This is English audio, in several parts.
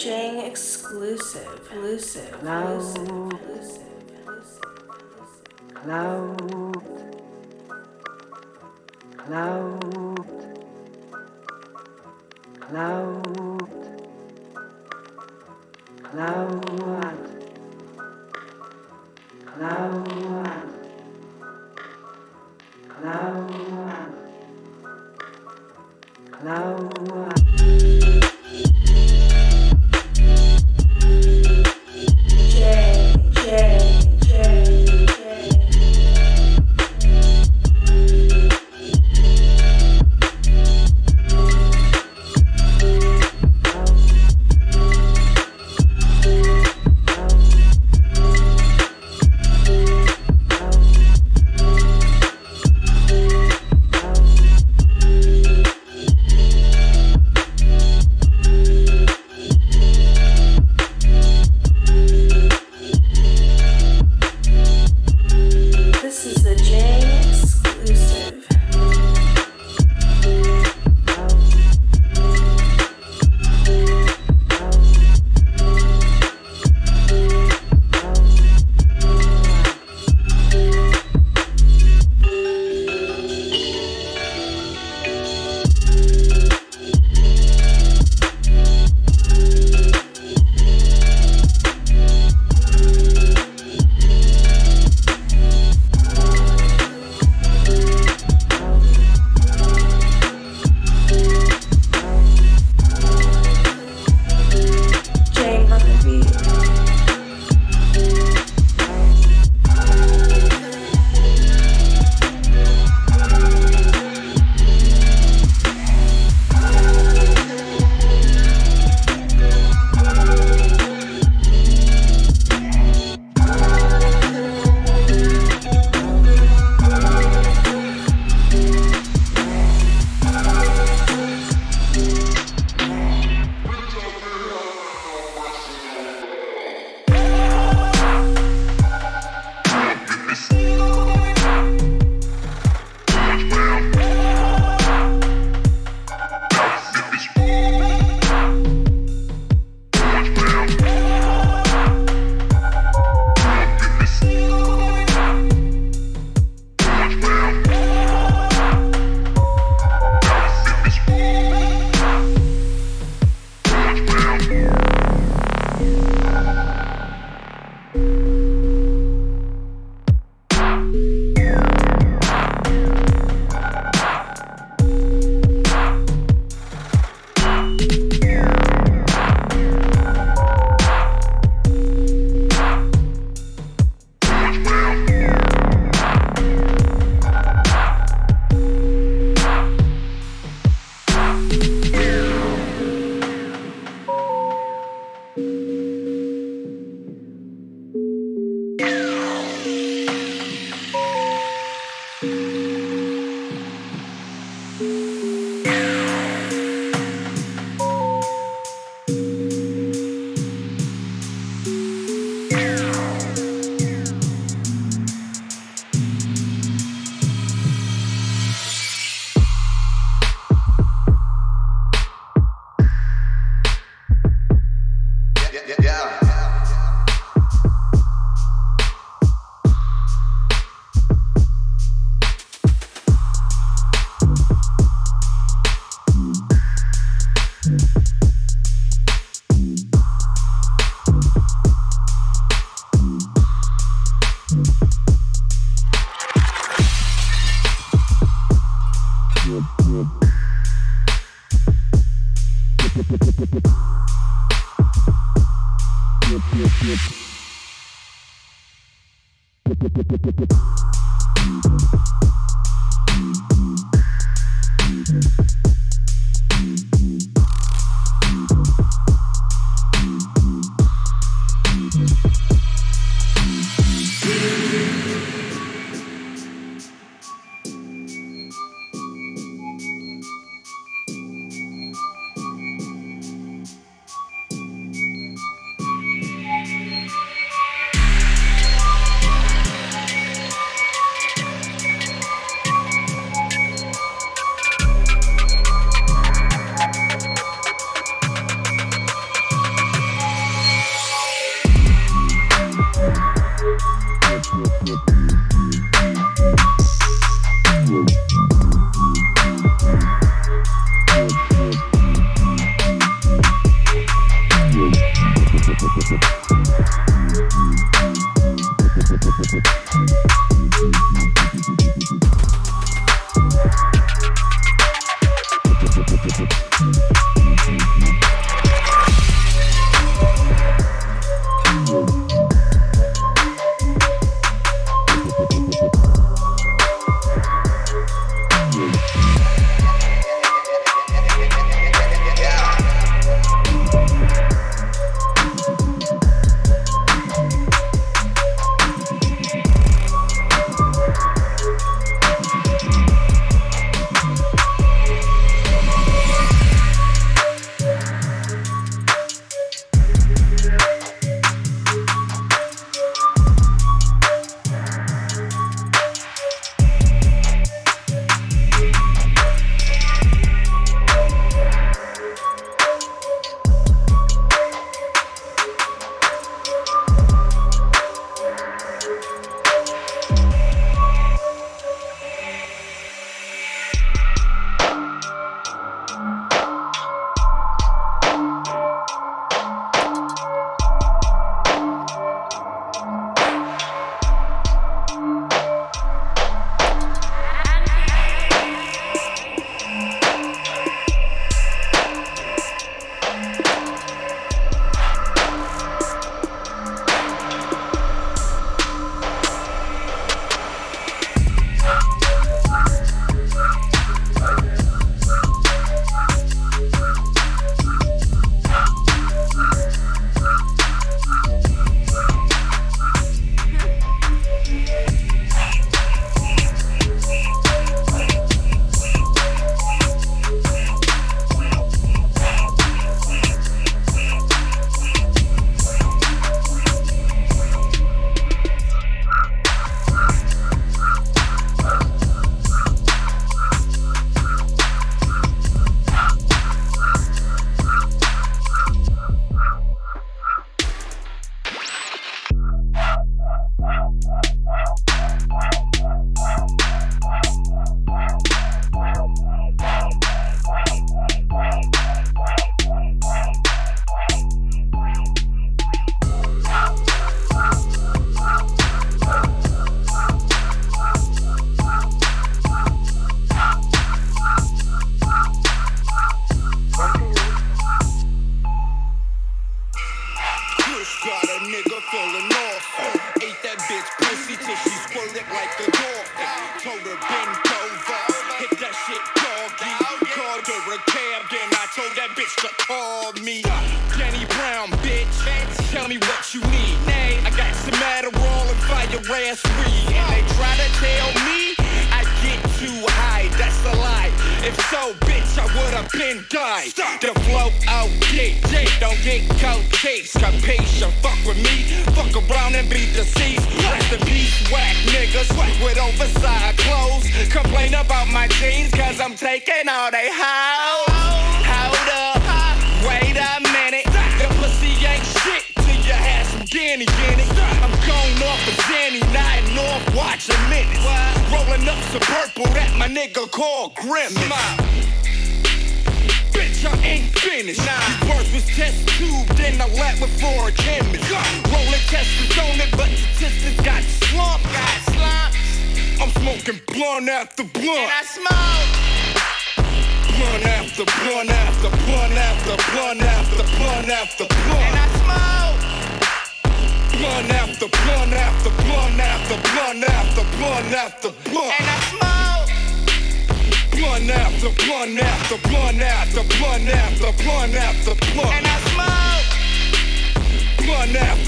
Jang exclusive, exclusive, exclusive, Cloud. Cloud. Cloud. Cloud. Cloud. Cloud. Cloud.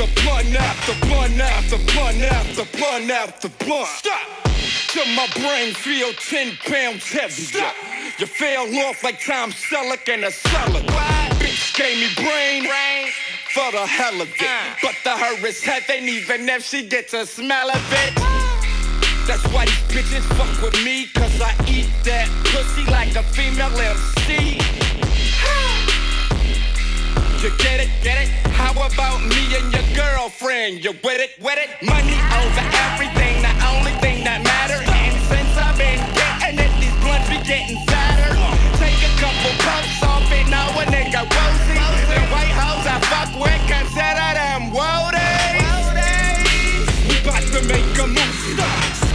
After blunt after blunt after blunt after blunt after blunt. Stop. Till my brain feel 10 pounds heavy. Stop. You fell off like Tom Selleck in a cellar. Bitch gave me brain. For the hell of it. Uh. But the her is heaven, even if she gets a smell of it. That's why these bitches fuck with me, cause I eat that pussy like a female MC. You get it, get it? How about me and your girlfriend? You with it, with it? Money over everything, the only thing that matters. And since I've been getting it, these blunts be getting fatter. Take a couple puffs off it, know a nigga woozy. The white hoes I fuck with, consider them woadies. We about to make a movie,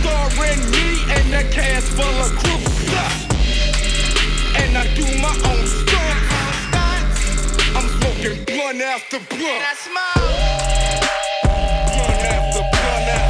starring me and a cast full of crew. And I do my own stunts. Blunt after blunt. And I smoke. Blunt after blunt after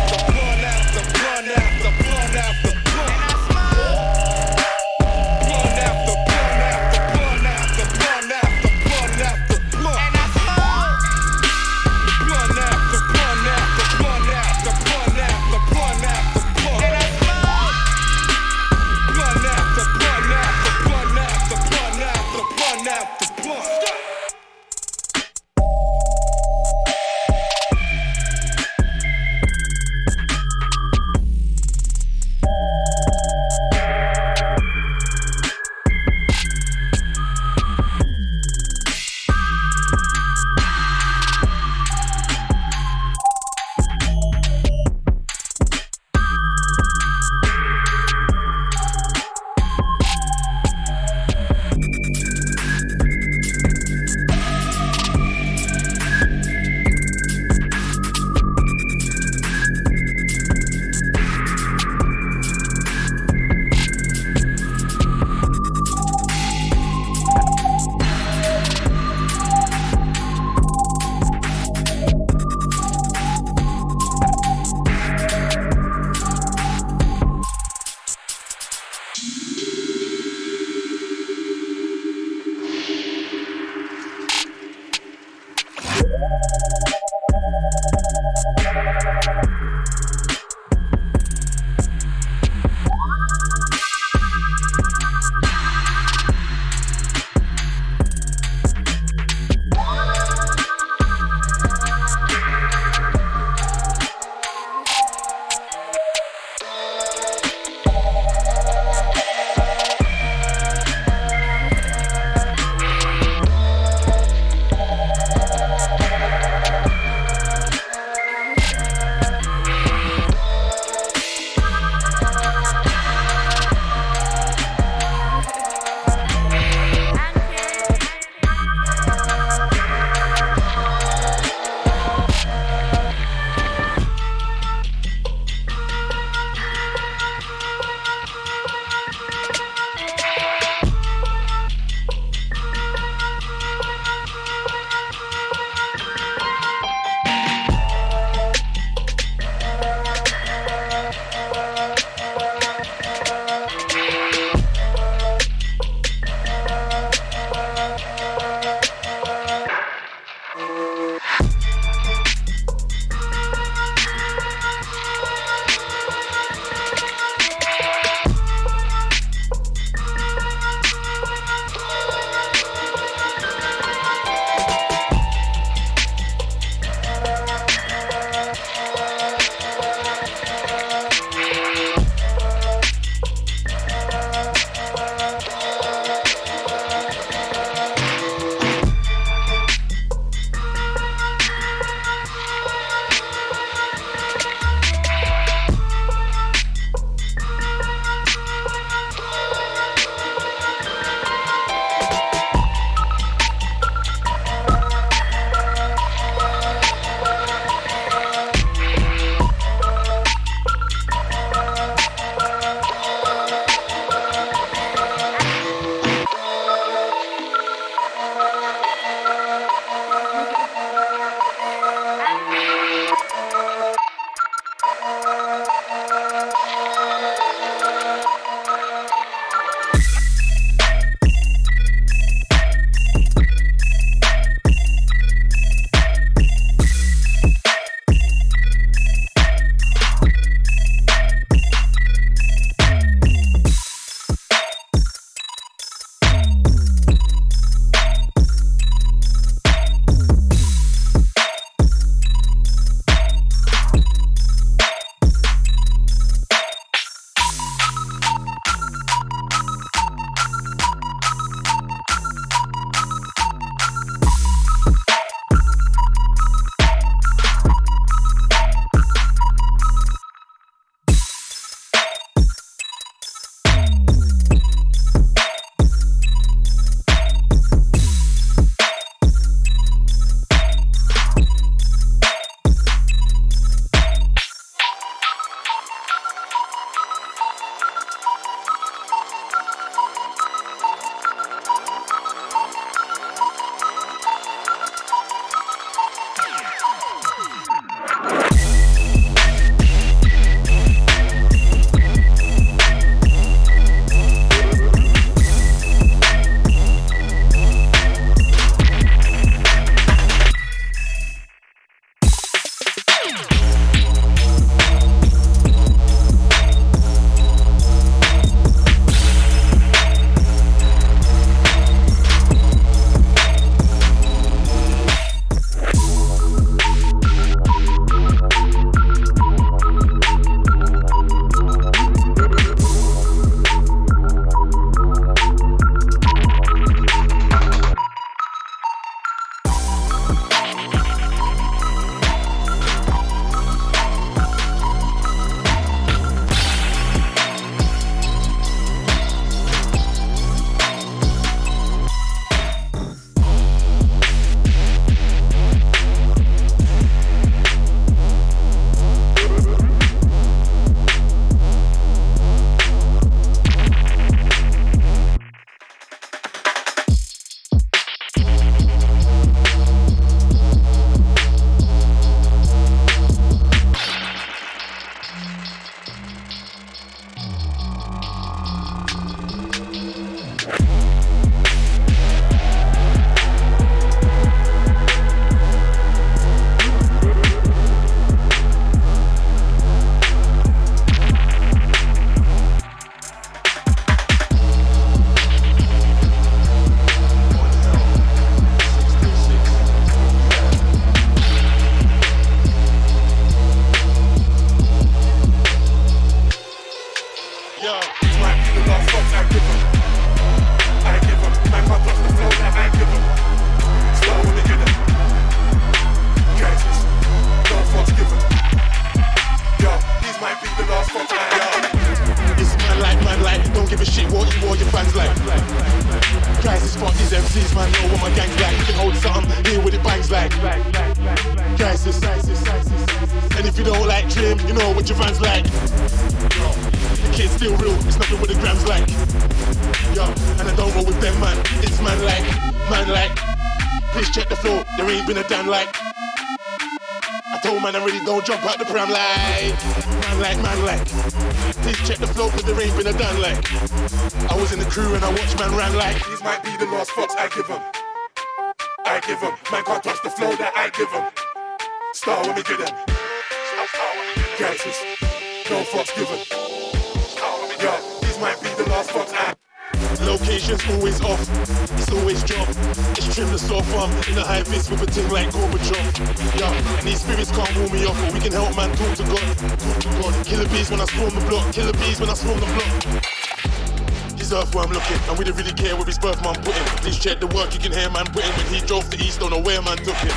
check the work, you can hear man Britain when he drove the east, don't know where man took it.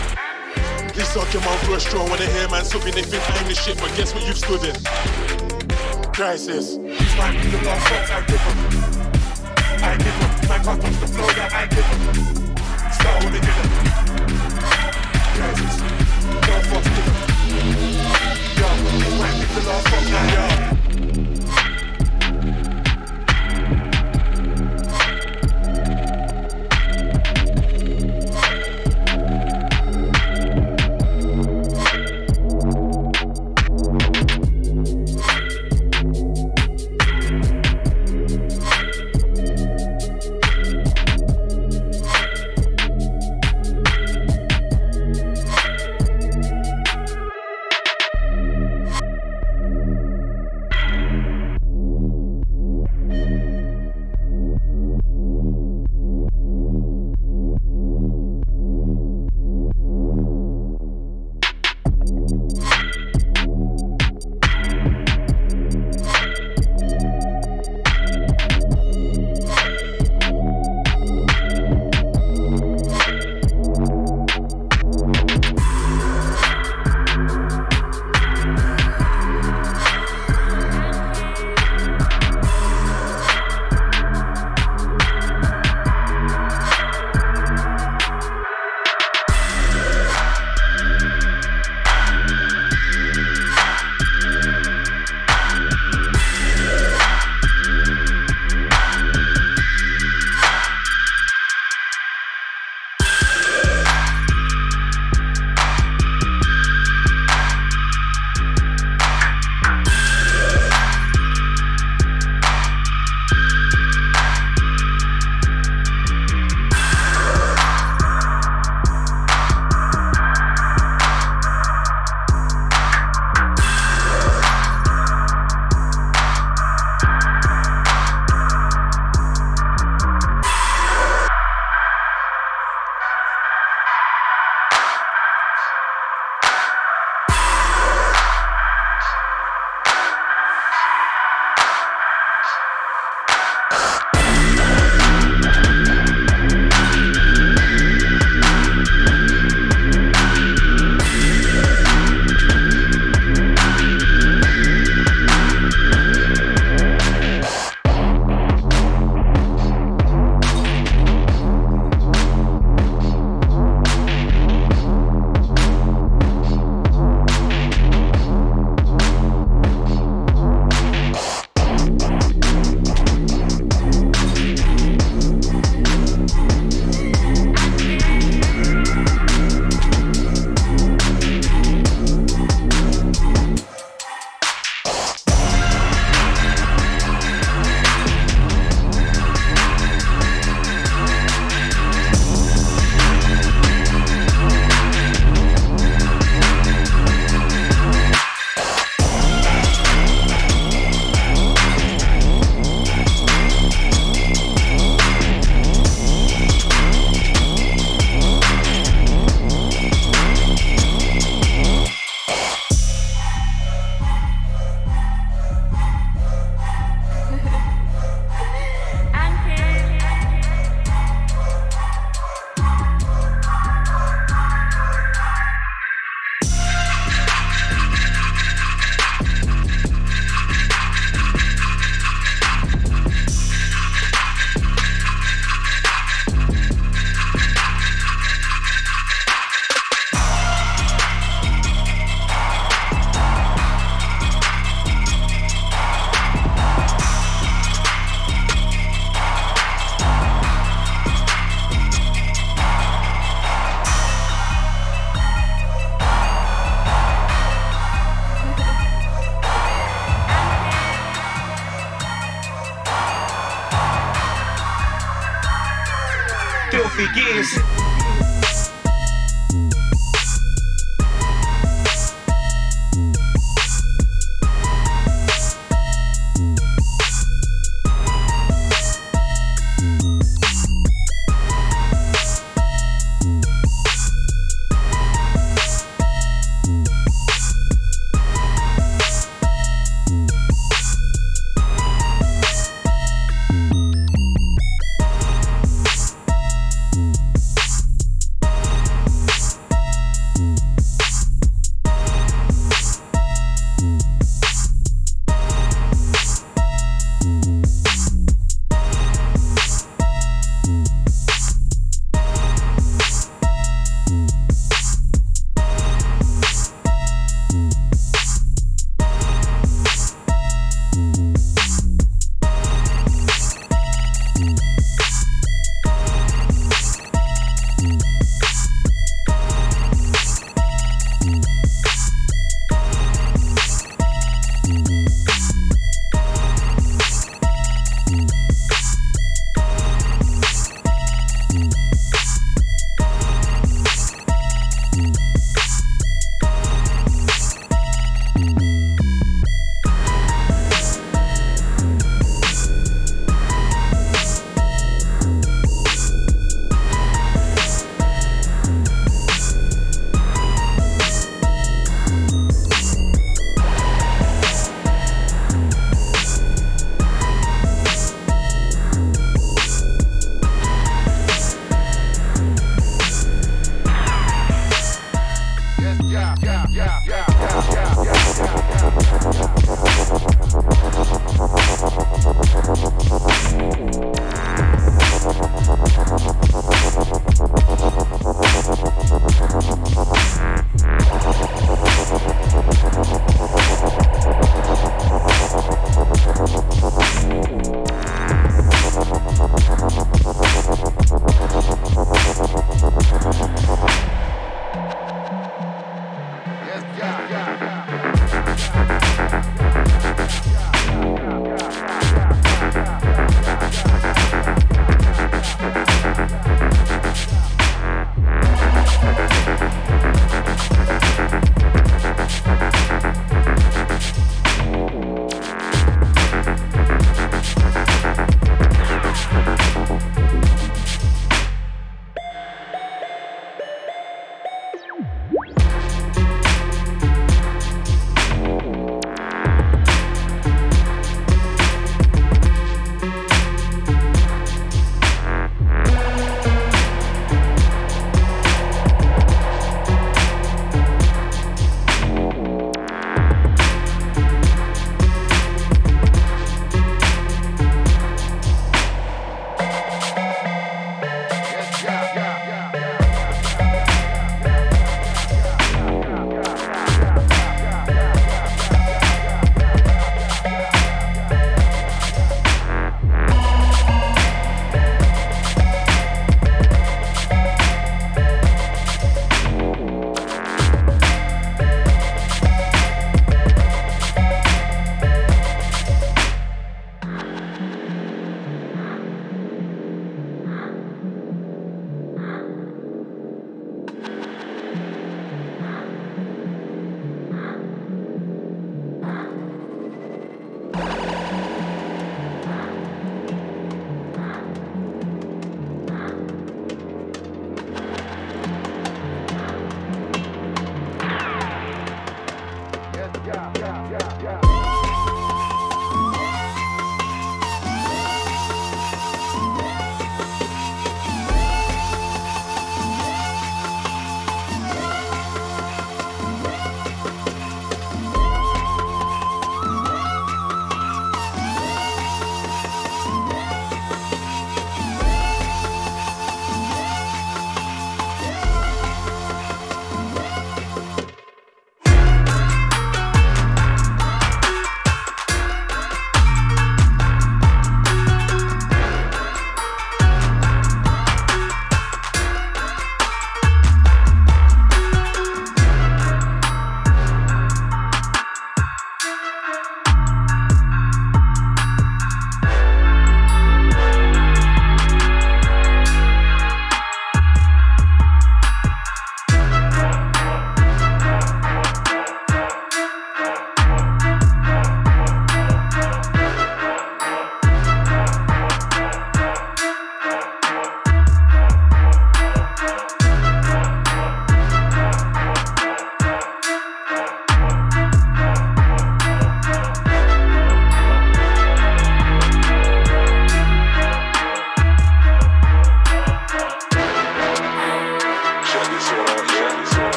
Please suck your mouth through a straw when they hear man soaking, they think I'm the shit, but guess what you've stood in? Crisis. Might be the last I give them. I give. My car touch the floor, yeah, I give them. Start with the.